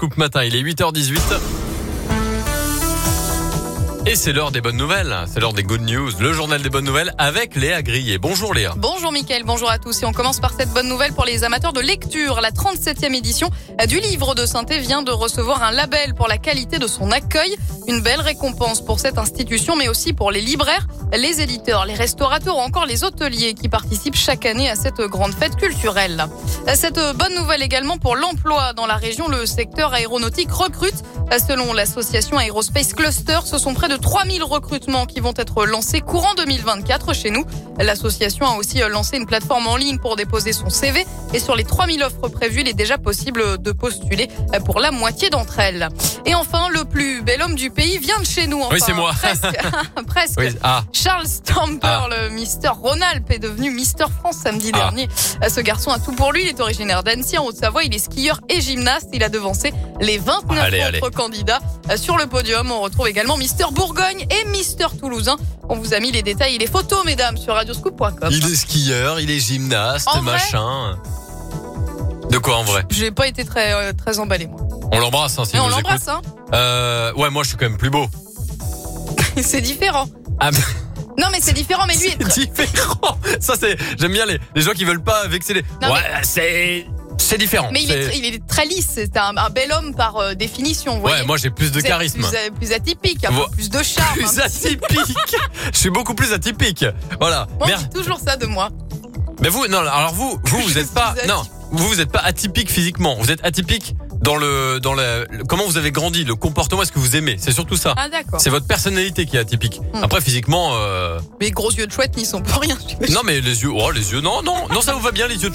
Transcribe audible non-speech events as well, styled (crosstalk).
Coupe matin, il est 8h18. Et c'est l'heure des bonnes nouvelles, c'est l'heure des good news, le journal des bonnes nouvelles avec Léa Grillet. Bonjour Léa. Bonjour Mickaël, bonjour à tous et on commence par cette bonne nouvelle pour les amateurs de lecture. La 37e édition du livre de synthé vient de recevoir un label pour la qualité de son accueil. Une belle récompense pour cette institution mais aussi pour les libraires, les éditeurs, les restaurateurs ou encore les hôteliers qui participent chaque année à cette grande fête culturelle. Cette bonne nouvelle également pour l'emploi dans la région, le secteur aéronautique recrute. Selon l'association Aerospace Cluster, ce sont près de 3000 recrutements qui vont être lancés courant 2024 chez nous. L'association a aussi lancé une plateforme en ligne pour déposer son CV et sur les 3000 offres prévues, il est déjà possible de postuler pour la moitié d'entre elles. Et enfin, le plus bel homme du pays vient de chez nous. Enfin, oui, c'est moi. Presque. (laughs) (laughs) presque. Oui, ah. Charles Stamper, Ah. le Mister Ronald, est devenu Mister France samedi Ah. dernier. Ce garçon a tout pour lui. Il est originaire d'Annecy, en Haute-Savoie. Il est skieur et gymnaste. Il a devancé les 29 Allez, autres allez. candidats. Euh, Sur le podium, on retrouve également Mister Bourgogne et Mister Toulousain. On vous a mis les détails et les photos, mesdames, sur radioscoop.com. Il est skieur, il est gymnaste, En vrai machin. De quoi en vrai? J'ai pas été très, euh, très emballé, moi. On l'embrasse hein, on l'embrasse, hein. Euh, ouais, moi je suis quand même plus beau. (laughs) c'est différent. Ah, mais Non, mais c'est différent, mais lui est (laughs) c'est différent. Ça c'est, j'aime bien les, les gens qui veulent pas vexer les. Non, ouais, c'est, c'est différent. Mais il est, il est très lisse, c'est un, un bel homme par euh, définition. vous Ouais, voyez. moi j'ai plus de charisme. Plus, euh, plus atypique, un Vo- peu plus de charme. (laughs) Plus atypique. Je suis beaucoup plus atypique. Voilà. On Merde. dit toujours ça de moi. Mais vous, non, alors vous, vous, vous êtes pas, non, vous, vous êtes pas atypique physiquement. Vous êtes atypique dans le, dans le, comment vous avez grandi, le comportement, est-ce que vous aimez? C'est surtout ça. Ah d'accord. C'est votre personnalité qui est atypique. Hmm. Après, physiquement, euh, Mes gros yeux de chouette n'y sont pour rien. non, mais les yeux, oh, les yeux, non, non, non, ça vous va bien, les yeux de